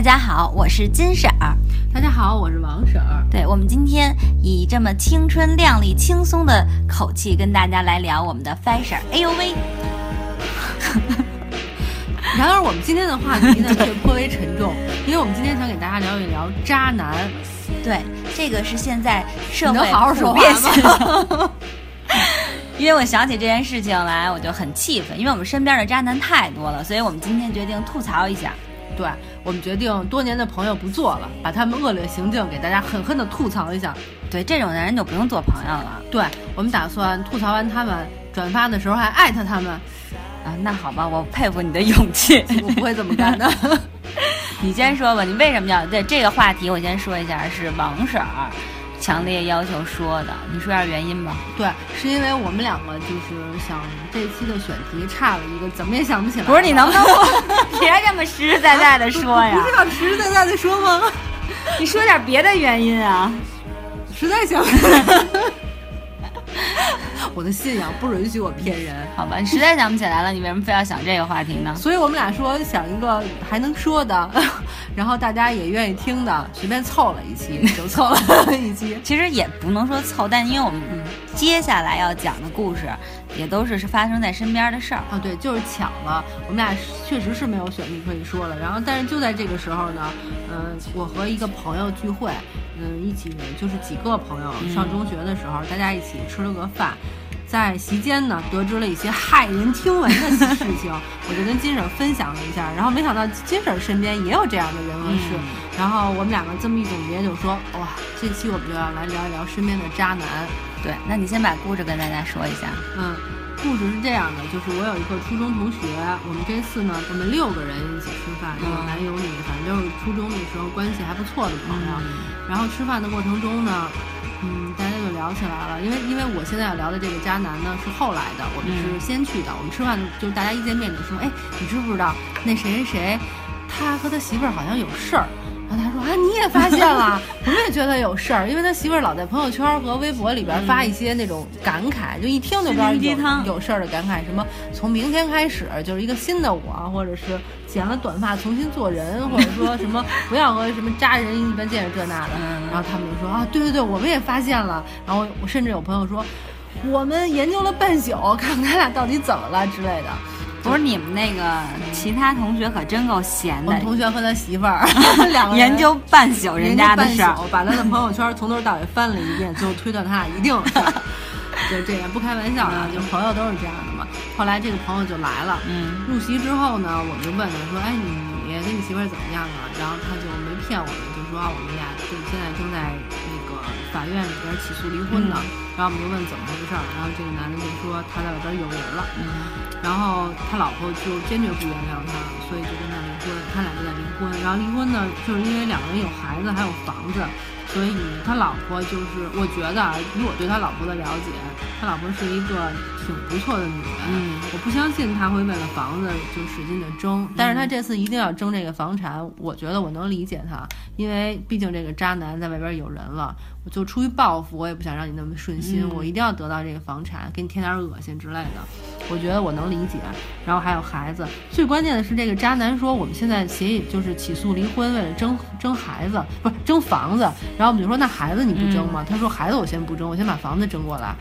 大家好，我是金婶儿。大家好，我是王婶儿。对我们今天以这么青春靓丽、轻松的口气跟大家来聊我们的 fashion。哎呦喂！然而，我们今天的话题呢却颇为沉重，因为我们今天想给大家聊一聊渣男。对，这个是现在社会能好好说话吗？因为我想起这件事情来，我就很气愤，因为我们身边的渣男太多了，所以我们今天决定吐槽一下。对我们决定多年的朋友不做了，把他们恶劣行径给大家狠狠的吐槽一下。对，这种男人就不用做朋友了。对我们打算吐槽完他们，转发的时候还艾特他们。啊，那好吧，我佩服你的勇气，我不会这么干的。你先说吧，你为什么要对这个话题？我先说一下，是王婶儿。强烈要求说的，你说下原因吧。对，是因为我们两个就是想这期的选题差了一个，怎么也想不起来。不是你能不能 别这么实实在在的说呀？不是要实实在在的说吗？你说点别的原因啊？实在想不起来。我的信仰不允许我骗人，好吧？你实在想不起来了，你为什么非要想这个话题呢？所以我们俩说想一个还能说的，然后大家也愿意听的，随便凑了一期就凑了 一期。其实也不能说凑，但因为我们接下来要讲的故事也都是是发生在身边的事儿啊。对，就是巧了，我们俩确实是没有选题可以说了。然后，但是就在这个时候呢，嗯，我和一个朋友聚会，嗯，一起就是几个朋友上中学的时候，大家一起吃了个饭。在席间呢，得知了一些骇人听闻的事情，我就跟金婶分享了一下，然后没想到金婶身边也有这样的人和事，然后我们两个这么一总结，就说哇，这期我们就要来聊一聊身边的渣男。对，那你先把故事跟大家说一下。嗯，故事是这样的，就是我有一个初中同学，我们这次呢，我们六个人一起吃饭，有男有女，反正就是初中的时候关系还不错的朋友。然后吃饭的过程中呢。嗯，大家就聊起来了，因为因为我现在要聊的这个渣男呢是后来的，我们是先去的。我们吃饭就是大家一见面就说，哎，你知不知道那谁谁谁，他和他媳妇儿好像有事儿。然后他说啊，你也发现了，我们也觉得有事儿，因为他媳妇儿老在朋友圈和微博里边发一些那种感慨，就一听就知道有有事儿的感慨，什么从明天开始就是一个新的我，或者是剪了短发重新做人，或者说什么不要和什么渣人一般见识这那的。然后他们就说啊，对对对，我们也发现了。然后我甚至有朋友说，我们研究了半宿，看看他俩到底怎么了之类的。不是你们那个其他同学可真够闲的。我同学和他媳妇儿 两个研究半宿人家的事儿，把他的朋友圈从头到尾翻了一遍，最后推断他俩一定是 就这样，不开玩笑啊，就朋友都是这样的嘛。后来这个朋友就来了，嗯，入席之后呢，我们就问他说：“哎，你你跟你媳妇儿怎么样啊？”然后他就没骗我们，就说啊，我们俩就现在正在那个法院里边起诉离婚呢。然后我们就问怎么回事儿，然后这个男的就说他在外边有人了。嗯。然后他老婆就坚决不原谅他，所以就跟他离婚。他俩就在离婚。然后离婚呢，就是因为两个人有孩子，还有房子。所以他老婆就是，我觉得啊，以我对他老婆的了解，他老婆是一个挺不错的女人。嗯，我不相信他会为了房子就使劲的争。但是他这次一定要争这个房产，我觉得我能理解他，因为毕竟这个渣男在外边有人了，我就出于报复，我也不想让你那么顺心，我一定要得到这个房产，给你添点恶心之类的。我觉得我能理解，然后还有孩子，最关键的是这个渣男说我们现在协议就是起诉离婚，为了争争孩子，不是争房子。然后我们就说那孩子你不争吗？他说孩子我先不争，我先把房子争过来。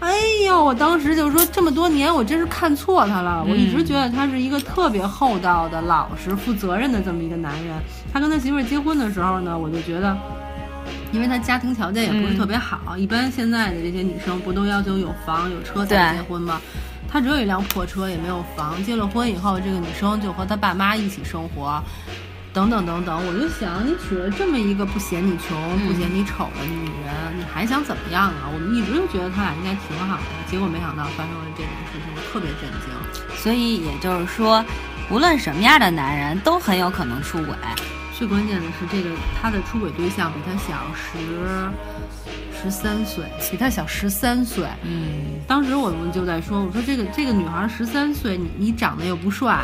哎呦，我当时就说这么多年我真是看错他了，我一直觉得他是一个特别厚道的、老实、负责任的这么一个男人。他跟他媳妇儿结婚的时候呢，我就觉得，因为他家庭条件也不是特别好，一般现在的这些女生不都要求有房有车才结婚吗？他只有一辆破车，也没有房。结了婚以后，这个女生就和他爸妈一起生活，等等等等。我就想，你娶了这么一个不嫌你穷、不嫌你丑的女人，你还想怎么样啊？我们一直就觉得他俩应该挺好的，结果没想到发生了这种事情，我特别震惊。所以也就是说，无论什么样的男人都很有可能出轨。最关键的是，这个他的出轨对象比他小十。十三岁，比他小十三岁。嗯，当时我们就在说，我说这个这个女孩十三岁，你你长得又不帅，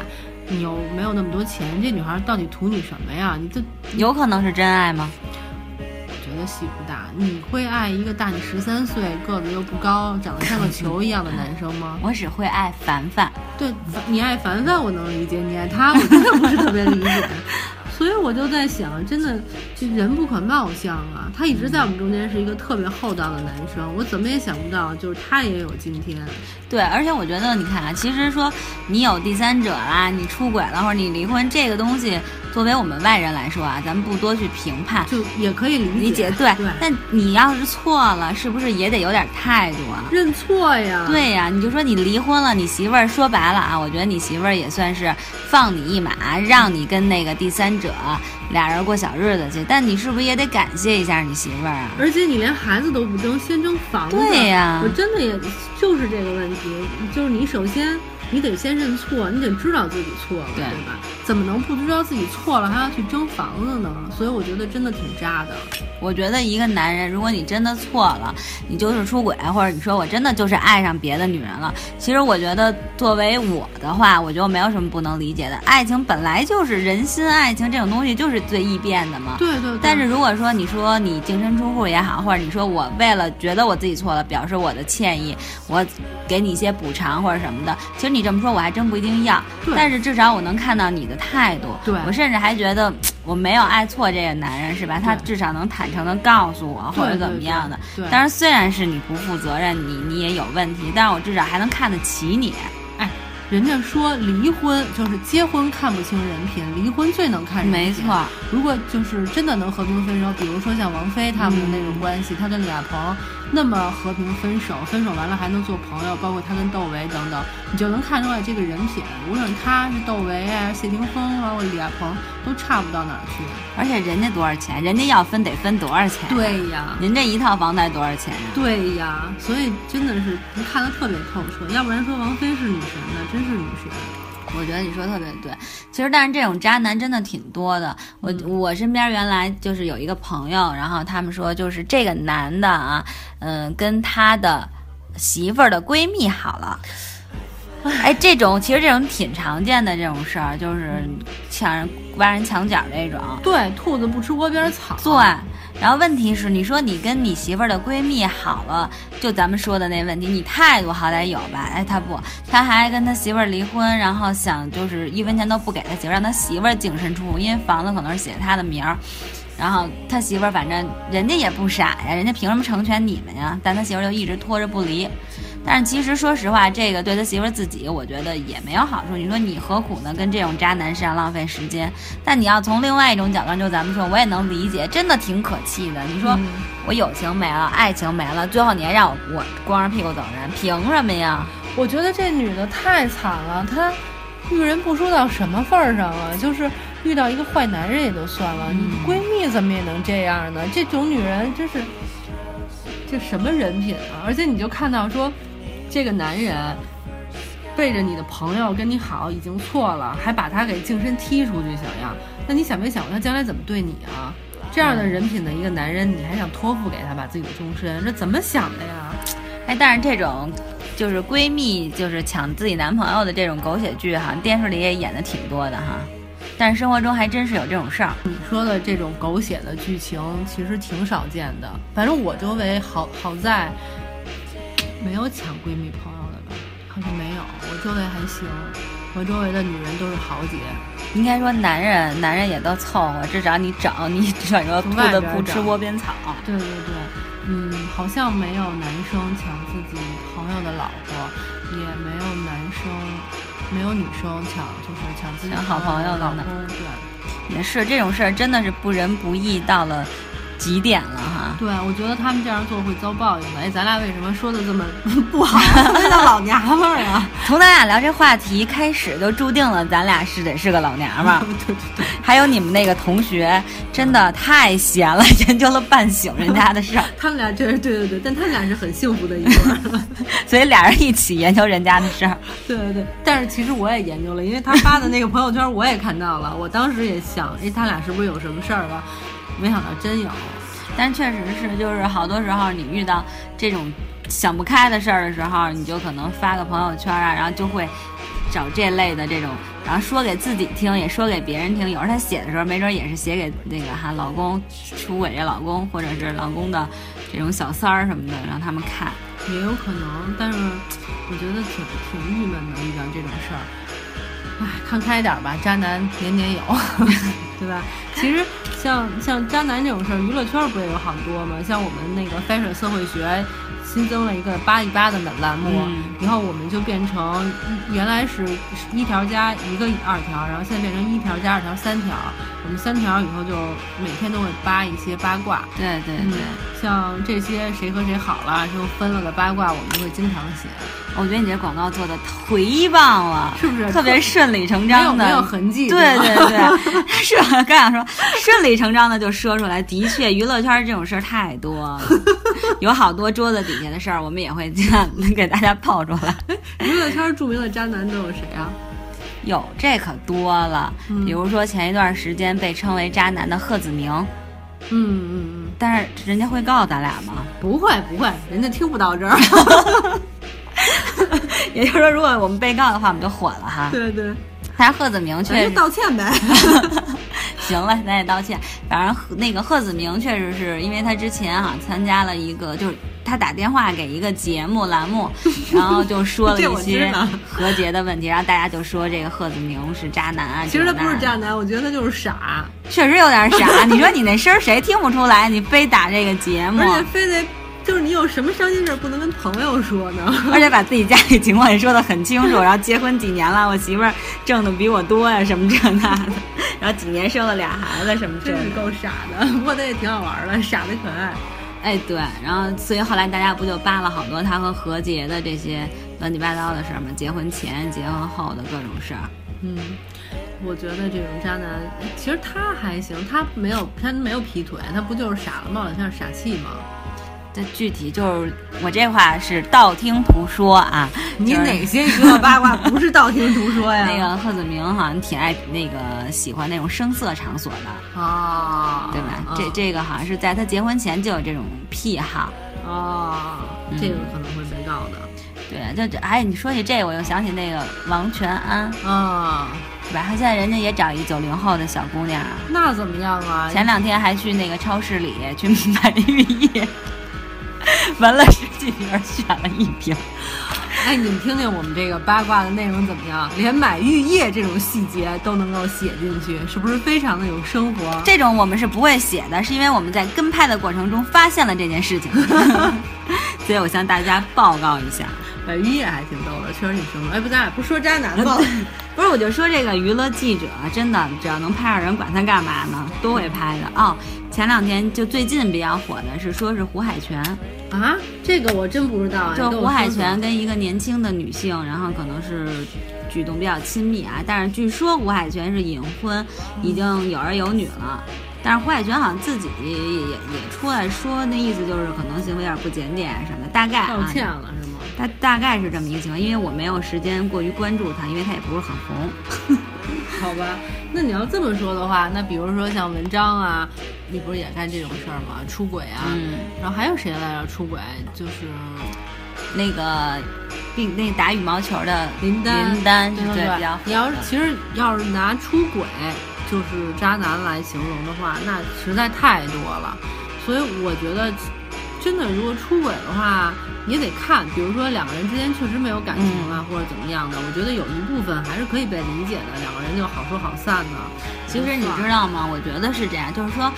你又没有那么多钱，这女孩到底图你什么呀？你这有可能是真爱吗？我觉得戏不大。你会爱一个大你十三岁、个子又不高、长得像个球一样的男生吗？我只会爱凡凡。对，你爱凡凡我能理解，你爱他我真的不是特别理解。所以我就在想，真的，这人不可貌相啊！他一直在我们中间是一个特别厚道的男生，我怎么也想不到，就是他也有今天。对，而且我觉得，你看啊，其实说你有第三者啦，你出轨了或者你离婚，这个东西，作为我们外人来说啊，咱们不多去评判，就也可以理解。对对。但你要是错了，是不是也得有点态度啊？认错呀。对呀，你就说你离婚了，你媳妇儿说白了啊，我觉得你媳妇儿也算是放你一马，让你跟那个第三者俩人过小日子去。但你是不是也得感谢一下你媳妇儿啊？而且你连孩子都不争，先争房子。对呀，我真的也就是这个问题，就是你首先。你得先认错，你得知道自己错了，对吧？怎么能不知道自己错了还要去争房子呢？所以我觉得真的挺渣的。我觉得一个男人，如果你真的错了，你就是出轨，或者你说我真的就是爱上别的女人了，其实我觉得作为我的话，我觉得没有什么不能理解的。爱情本来就是人心，爱情这种东西就是最易变的嘛。对对。但是如果说你说你净身出户也好，或者你说我为了觉得我自己错了，表示我的歉意，我给你一些补偿或者什么的，其实你。这么说，我还真不一定要。但是至少我能看到你的态度。对我甚至还觉得 我没有爱错这个男人，是吧？他至少能坦诚的告诉我，或者怎么样的。对。当然，虽然是你不负责任，你你也有问题，但是我至少还能看得起你。哎，人家说离婚就是结婚看不清人品，离婚最能看人品。没错。如果就是真的能和平分手，比如说像王菲他们的那种关系，他跟李亚鹏。那么和平分手，分手完了还能做朋友，包括她跟窦唯等等，你就能看出来这个人品。无论他是窦唯啊、谢霆锋啊，或李亚鹏，都差不到哪儿去。而且人家多少钱？人家要分得分多少钱？对呀，您这一套房贷多少钱呀？对呀，所以真的是能看得特别透彻。要不然说王菲是女神呢，真是女神。我觉得你说特别对，其实但是这种渣男真的挺多的。我我身边原来就是有一个朋友，然后他们说就是这个男的啊，嗯，跟他的媳妇儿的闺蜜好了。哎，这种其实这种挺常见的这种事儿，就是抢人挖人墙角这种。对，兔子不吃窝边草。对。然后问题是，你说你跟你媳妇儿的闺蜜好了，就咱们说的那问题，你态度好歹有吧？哎，他不，他还跟他媳妇儿离婚，然后想就是一分钱都不给他媳妇儿，让他媳妇儿净身出户，因为房子可能是写他的名儿。然后他媳妇儿反正人家也不傻呀，人家凭什么成全你们呀？但他媳妇儿就一直拖着不离。但是其实说实话，这个对他媳妇儿自己，我觉得也没有好处。你说你何苦呢？跟这种渣男身上浪费时间？但你要从另外一种角度，就咱们说，我也能理解，真的挺可气的。你说我友情没了，爱情没了，最后你还让我我光着屁股走人，凭什么呀？我觉得这女的太惨了，她遇人不淑到什么份儿上了？就是遇到一个坏男人也就算了，你闺蜜怎么也能这样呢？这种女人真是这什么人品啊？而且你就看到说。这个男人背着你的朋友跟你好已经错了，还把他给净身踢出去，想要？那你想没想过他将来怎么对你啊？这样的人品的一个男人，你还想托付给他把自己的终身？这怎么想的呀？哎，但是这种就是闺蜜就是抢自己男朋友的这种狗血剧，哈，电视里也演的挺多的哈。但是生活中还真是有这种事儿。你说的这种狗血的剧情其实挺少见的，反正我周围好好在。没有抢闺蜜朋友的吧？好像没有，我周围还行，我周围的女人都是豪杰。应该说男人，男人也都凑合，至少你找你找个兔子不吃窝边草。对对对，嗯，好像没有男生抢自己朋友的老婆，也没有男生，没有女生抢，就是抢自己好朋友的老公。对，也是这种事儿，真的是不仁不义到了。几点了哈？对，我觉得他们这样做会遭报应的。哎，咱俩为什么说的这么 不好？像老娘们儿啊！从咱俩聊这话题开始，就注定了咱俩是得是个老娘们儿。对对对。还有你们那个同学，真的太闲了，研究了半宿人家的事儿。他们俩确实对对对，但他们俩是很幸福的一对儿，所以俩人一起研究人家的事儿。对对对，但是其实我也研究了，因为他发的那个朋友圈我也看到了，我当时也想，哎，他俩是不是有什么事儿了？没想到真有，但确实是，就是好多时候你遇到这种想不开的事儿的时候，你就可能发个朋友圈啊，然后就会找这类的这种，然后说给自己听，也说给别人听。有时候他写的时候，没准也是写给那个哈老公出轨这老公，或者是老公的这种小三儿什么的，让他们看。也有可能，但是我觉得挺挺郁闷的，遇到这种事儿。唉，看开点儿吧，渣男年年有。对吧？其实像像渣男这种事儿，娱乐圈不也有好多吗？像我们那个 fashion 社会学新增了一个八一八的栏目，嗯以后我们就变成原来是一条加一个二条，然后现在变成一条加二条三条。我们三条以后就每天都会扒一些八卦，对对嗯对，像这些谁和谁好了就分了的八卦，我们会经常写，我觉得你这广告做的忒棒了，是不是？特别顺理成章的，没有痕迹，对对对，是我刚想说，顺理成章的就说出来。的确，娱乐圈这种事儿太多了，有好多桌子底下的事儿，我们也会这样给大家爆出来。娱乐圈著名的渣男都有谁啊？有这可多了，嗯比如说前一段时间被称为渣男的贺子铭，嗯嗯嗯，但是人家会告咱俩吗？不会不会，人家听不到这儿。也就是说，如果我们被告的话，我们就火了哈。对对，但是贺子铭咱确实道歉呗。行了，咱也道歉。反正那个贺子铭确实是因为他之前哈、参加了一个，就是他打电话给一个节目栏目，然后就说了一些知道和解的问题，然后大家就说这个贺子明是渣男啊。其实他不是渣男，我觉得他就是傻，确实有点傻。你说你那声儿谁听不出来？你非打这个节目，而且非得就是你有什么伤心事儿不能跟朋友说呢？而且把自己家里情况也说得很清楚，然后结婚几年了，我媳妇儿挣的比我多呀，什么这那的，然后几年生了俩孩子，什么这的。真是够傻的，不过他也挺好玩的，傻的可爱。哎，对，然后所以后来大家不就扒了好多他和何洁的这些乱七八糟的事儿吗？结婚前、结婚后的各种事儿。嗯，我觉得这种渣男，其实他还行，他没有他没有劈腿，他不就是傻了，冒了像傻气吗？这具体就是我这话是道听途说啊。你哪些娱乐八卦不是道听途说呀？那个贺子明好像挺爱那个喜欢那种声色场所的，啊，对吧？啊这这个好像是在他结婚前就有这种癖好。啊，嗯这个可能会被告的对，就这哎，你说起这个，我又想起那个王全安，啊。对吧？他现在人家也找一九零后的小姑娘啊，那怎么样啊？前两天还去那个超市里去买浴液，闻了十几瓶，选了一瓶。哎，你们听听我们这个八卦的内容怎么样？连买玉液这种细节都能够写进去，是不是非常的有生活？这种我们是不会写的，是因为我们在跟拍的过程中发现了这件事情，所以我向大家报告一下。买玉液还挺逗的，确实挺生活。哎，不，咱俩不说渣男吧？不是，我就说这个娱乐记者真的，只要能拍上人，管他干嘛呢？都会拍的哦。前两天就最近比较火的是，说是胡海泉，啊，这个我真不知道。就胡海泉跟一个年轻的女性，然后可能是举动比较亲密啊，但是据说胡海泉是隐婚，已经有儿有女了。但是胡海泉好像自己也也也出来说，那意思就是可能行为有点不检点什么的，大概啊，道歉了是吗？大大概是这么一个情况，因为我没有时间过于关注他，因为他也不是很红。好吧，那你要这么说的话，那比如说像文章啊，你不是也干这种事儿吗？出轨啊，嗯，然后还有谁来着？出轨就是那个并那打羽毛球的林丹，林丹对对比较你要是其实要是拿出轨就是渣男来形容的话，那实在太多了。所以我觉得，真的如果出轨的话，也得看，比如说两个人之间确实没有感情了，或者怎么样的，我觉得有一部分还是可以被理解的，两个人就好说好散的。其实你知道吗？我觉得是这样，就是说，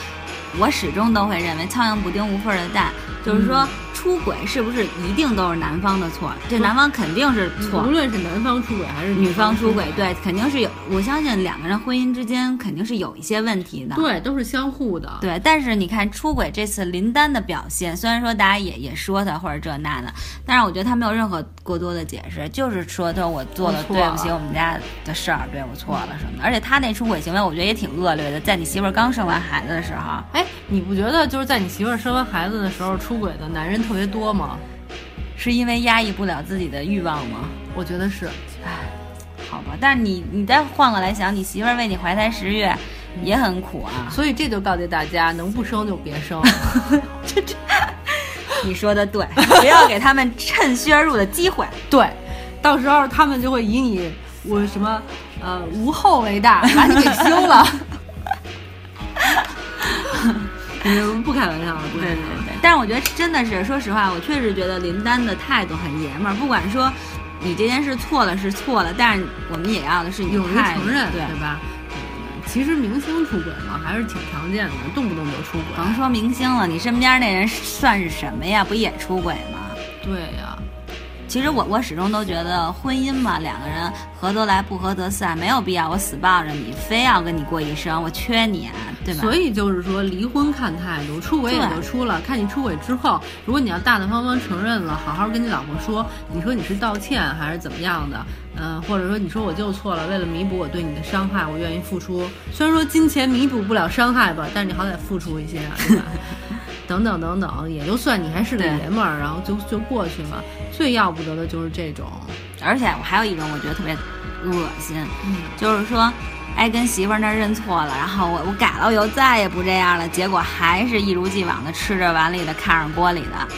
我始终都会认为苍蝇不叮无缝的蛋，就是说、嗯出轨是不是一定都是男方的错？这男方肯定是错无。论是男方出轨还是女方出轨，对，肯定是有。我相信两个人婚姻之间肯定是有一些问题的。对，都是相互的。对，但是你看出轨这次林丹的表现，虽然说大家也也说他或者这那的，但是我觉得他没有任何过多的解释，就是说他我做了对不起我们家的事儿，对我错了什么的。而且他那出轨行为，我觉得也挺恶劣的，在你媳妇儿刚生完孩子的时候，哎，你不觉得就是在你媳妇儿生完孩子的时候出轨的男人特别多吗？是因为压抑不了自己的欲望吗？我觉得是。唉，好吧，但是你你再换过来想，你媳妇儿为你怀胎十月，也很苦啊。所以这就告诫大家，能不生就别生。这这你说的对，不要给他们趁虚而入的机会。对，到时候他们就会以你我什么呃无后为大，把你给休了。嗯，不开玩笑了，不开对对玩笑但是我觉得真的是，说实话，我确实觉得林丹的态度很爷们儿。不管说你这件事错了是错了，但是我们也要的是你勇于承认，对对吧？其实明星出轨嘛，还是挺常见的，动不动就出轨。甭说明星了，你身边那人算是什么呀？不也出轨吗？对呀。其实我我始终都觉得婚姻嘛，两个人合得来不合得散，没有必要我死抱着你，非要跟你过一生，我缺你啊，对吧？所以就是说，离婚看态度，出轨也就出了，看你出轨之后，如果你要大大方方承认了，好好跟你老婆说，你说你是道歉还是怎么样的，嗯，或者说你说我就错了，为了弥补我对你的伤害，我愿意付出，虽然说金钱弥补不了伤害吧，但是你好歹付出一些啊，对吧？等等等等，也就算你还是个爷们儿，然后就就过去了。最要不得的就是这种，而且我还有一种我觉得特别恶心，就是说，哎，跟媳妇儿那认错了，然后我我改了，我以后再也不这样了，结果还是一如既往的吃着碗里的看着锅里的。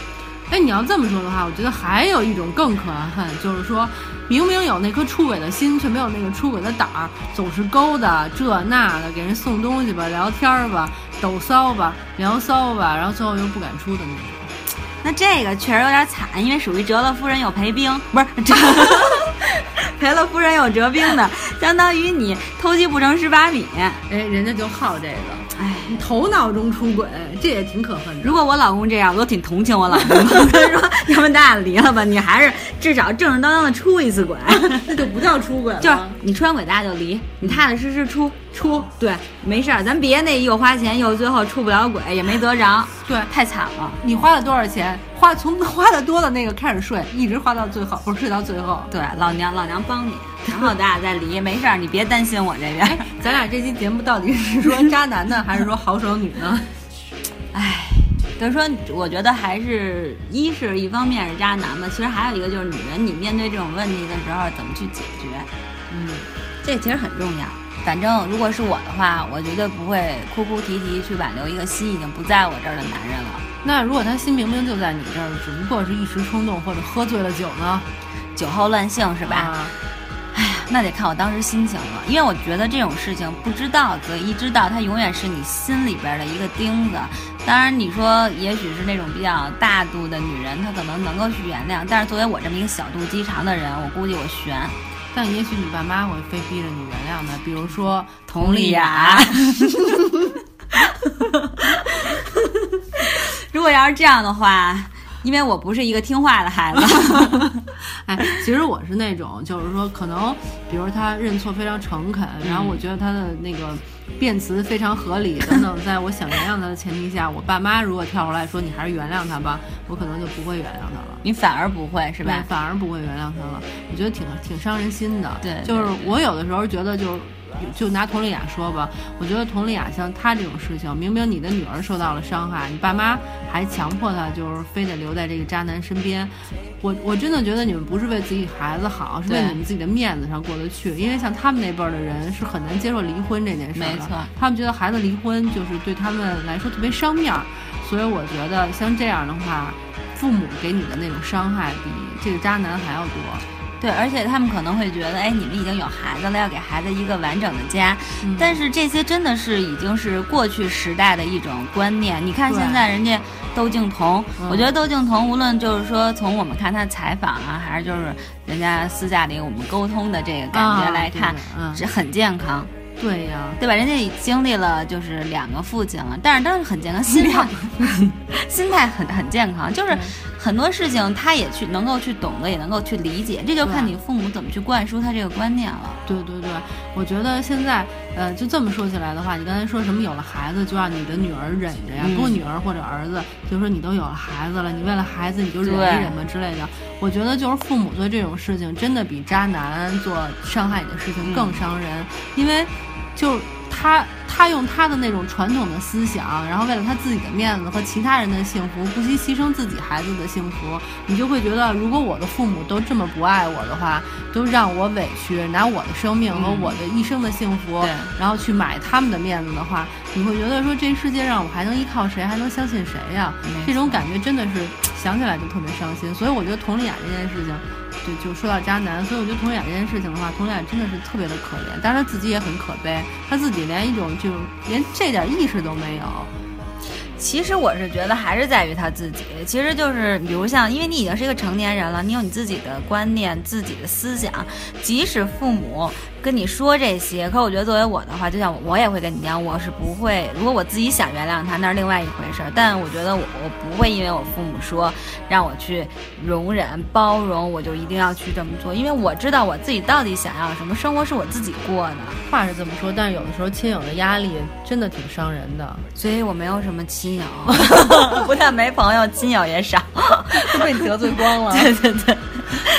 哎，你要这么说的话，我觉得还有一种更可恨，就是说。明明有那颗出轨的心，却没有那个出轨的胆儿，总是勾搭这那的，给人送东西吧，聊天吧，抖骚吧，聊骚吧，然后最后又不敢出的那种。那这个确实有点惨，因为属于折了夫人又赔兵，不是 折赔了夫人又折兵的，相当于你偷鸡不成蚀把米。哎，人家就好这个。哎，你头脑中出轨，这也挺可恨的。如果我老公这样，我都挺同情我老公。我跟你说，要不咱俩离了吧？你还是至少正正当当的出一次轨，那就不叫出轨了。就是你出完轨，咱俩就离。你踏踏实实出出，对，没事儿，咱别那又花钱又最后出不了轨，也没得着。对，太惨了。你花了多少钱？花从花的多的那个开始睡，一直花到最后，不是睡到最后。对，老娘老娘帮你。然后咱俩再离，没事儿，你别担心我这边。咱俩这期节目到底是说渣男呢，还是说好手女呢？唉，就是说，我觉得还是一是一方面是渣男嘛，其实还有一个就是女人，你面对这种问题的时候怎么去解决？嗯，这其实很重要。反正如果是我的话，我绝对不会哭哭啼啼去挽留一个心已经不在我这儿的男人了。那如果他心明明就在你这儿，只不过是一时冲动或者喝醉了酒呢？酒后乱性是吧？那得看我当时心情了，因为我觉得这种事情不知道则一知道，它永远是你心里边的一个钉子。当然，你说也许是那种比较大度的女人，她可能能够去原谅，但是作为我这么一个小肚鸡肠的人，我估计我悬。但也许你爸妈会非逼着你原谅的，比如说佟丽娅。如果要是这样的话。因为我不是一个听话的孩子，哎，其实我是那种，就是说，可能，比如他认错非常诚恳，然后我觉得他的那个辩词非常合理等等，在我想原谅他的前提下，我爸妈如果跳出来说你还是原谅他吧，我可能就不会原谅他了。你反而不会是吧？反而不会原谅他了，我觉得挺挺伤人心的。对，就是我有的时候觉得就是。就拿佟丽娅说吧，我觉得佟丽娅像她这种事情，明明你的女儿受到了伤害，你爸妈还强迫她，就是非得留在这个渣男身边。我我真的觉得你们不是为自己孩子好，是为你们自己的面子上过得去。因为像他们那辈儿的人是很难接受离婚这件事的，没错，他们觉得孩子离婚就是对他们来说特别伤面儿。所以我觉得像这样的话，父母给你的那种伤害比这个渣男还要多。对，而且他们可能会觉得，哎，你们已经有孩子了，要给孩子一个完整的家。但是这些真的是已经是过去时代的一种观念。你看现在人家窦靖童，我觉得窦靖童无论就是说从我们看他采访啊，还是就是人家私下里我们沟通的这个感觉来看，是很健康。对呀，对吧？人家经历了就是两个父亲了，但是当时很健康，心态 心态很很健康，就是。很多事情他也去能够去懂得，也能够去理解，这就看你父母怎么去灌输他这个观念了。对对对，我觉得现在，呃，就这么说起来的话，你刚才说什么有了孩子就让你的女儿忍着呀？不过女儿或者儿子，就说你都有了孩子了，你为了孩子你就忍一忍吧之类的。我觉得就是父母做这种事情，真的比渣男做伤害你的事情更伤人，因为就。他他用他的那种传统的思想，然后为了他自己的面子和其他人的幸福，不惜牺牲自己孩子的幸福，你就会觉得，如果我的父母都这么不爱我的话，都让我委屈，拿我的生命和我的一生的幸福，然后去买他们的面子的话，你会觉得说，这世界上我还能依靠谁，还能相信谁呀？这种感觉真的是想起来就特别伤心。所以我觉得佟丽娅这件事情。对就说到渣男，所以我觉得佟丽娅这件事情的话，佟丽娅真的是特别的可怜，但是她自己也很可悲，她自己连一种就连这点意识都没有。其实我是觉得还是在于她自己，其实就是比如像，因为你已经是一个成年人了，你有你自己的观念、自己的思想，即使父母跟你说这些。可我觉得作为我的话，就像我也会跟你讲，我是不会。如果我自己想原谅他，那是另外一回事儿。但我觉得我我不会因为我父母说让我去容忍包容，我就一定要去这么做，因为我知道我自己到底想要什么生活是我自己过的。话是这么说，但是有的时候亲友的压力真的挺伤人的，所以我没有什么亲友，不但没朋友，亲友也少，都被你得罪光了。对 对对。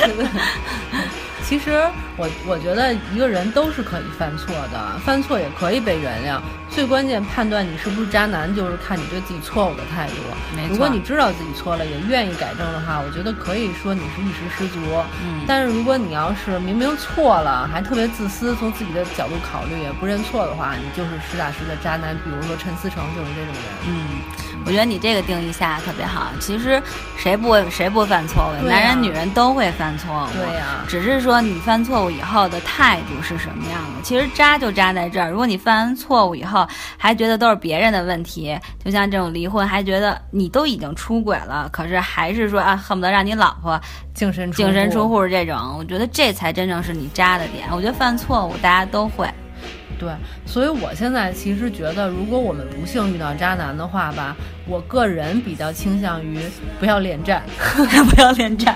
其实我我觉得一个人都是可以犯错的，犯错也可以被原谅。最关键判断你是不是渣男，就是看你对自己错误的态度。没错。如果你知道自己错了，也愿意改正的话，我觉得可以说你是一时失足。嗯。但是如果你要是明明错了，还特别自私，从自己的角度考虑，也不认错的话，你就是实打实的渣男。比如说陈思诚就是这种人。嗯。我觉得你这个定义下特别好。其实谁不谁不犯错误？男人女人都会犯错误。对呀。只是说你犯错误以后的态度是什么样的？其实渣就渣在这儿。如果你犯完错误以后还觉得都是别人的问题，就像这种离婚，还觉得你都已经出轨了，可是还是说啊，恨不得让你老婆净身净身出户这种，我觉得这才真正是你渣的点。我觉得犯错误大家都会。对，所以我现在其实觉得，如果我们不幸遇到渣男的话吧，我个人比较倾向于不要恋战，不要恋战。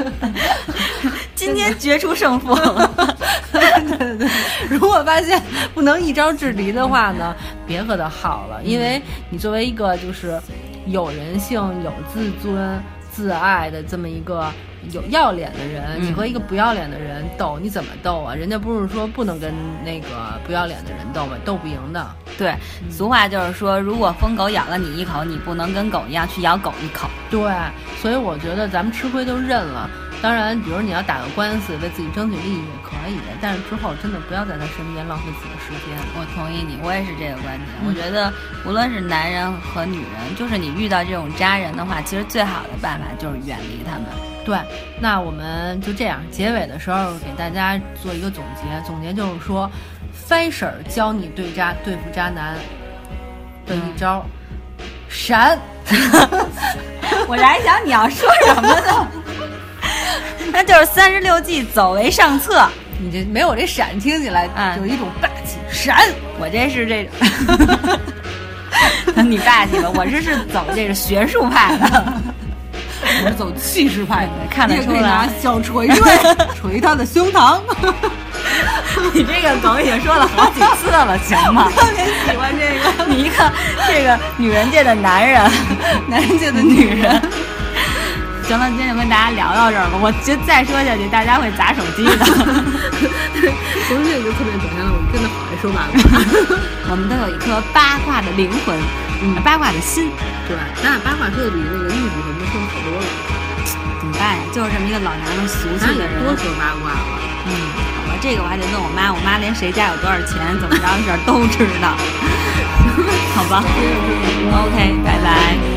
今天决出胜负。对对对，如果发现不能一招制敌的话呢，别和他耗了，因为你作为一个就是有人性、有自尊、自爱的这么一个。有要脸的人，你和一个不要脸的人斗，你怎么斗啊？人家不是说不能跟那个不要脸的人斗吗？斗不赢的。对，俗话就是说，如果疯狗咬了你一口，你不能跟狗一样去咬狗一口。对，所以我觉得咱们吃亏就认了。当然，比如你要打个官司，为自己争取利益也可以，但是之后真的不要在他身边浪费自己的时间。我同意你，我也是这个观点。我觉得无论是男人和女人，就是你遇到这种渣人的话，其实最好的办法就是远离他们。对，那我们就这样，结尾的时候给大家做一个总结。总结就是说，Fisher 教你对渣对付渣男的一招，闪。我这还想你要说什么呢？那就是三十六计，走为上策。你这没有这闪听起来有一种霸气。闪，我这是这个，你霸气吧？我这是走这个学术派的。我是走气势派的，看得出来。拿小锤锤锤他的胸膛。你这个梗已经说了好几次了，行吗？特别喜欢这个，你一个这个女人界的男人，男人界的女人。行了，今天就跟大家聊到这儿吧。我觉得再说下去，大家会砸手机的。从这就特别表现了我们真的好爱说八卦。我们都有一颗八卦的灵魂。嗯，八卦的心，对，咱俩八卦说的比那个玉子什么说的好多了，怎么办呀？就是这么一个老娘们俗气的人，多说八卦了。嗯，好吧，这个我还得问我妈，我妈连谁家有多少钱，怎么着的事儿都知道。好吧，OK，拜拜。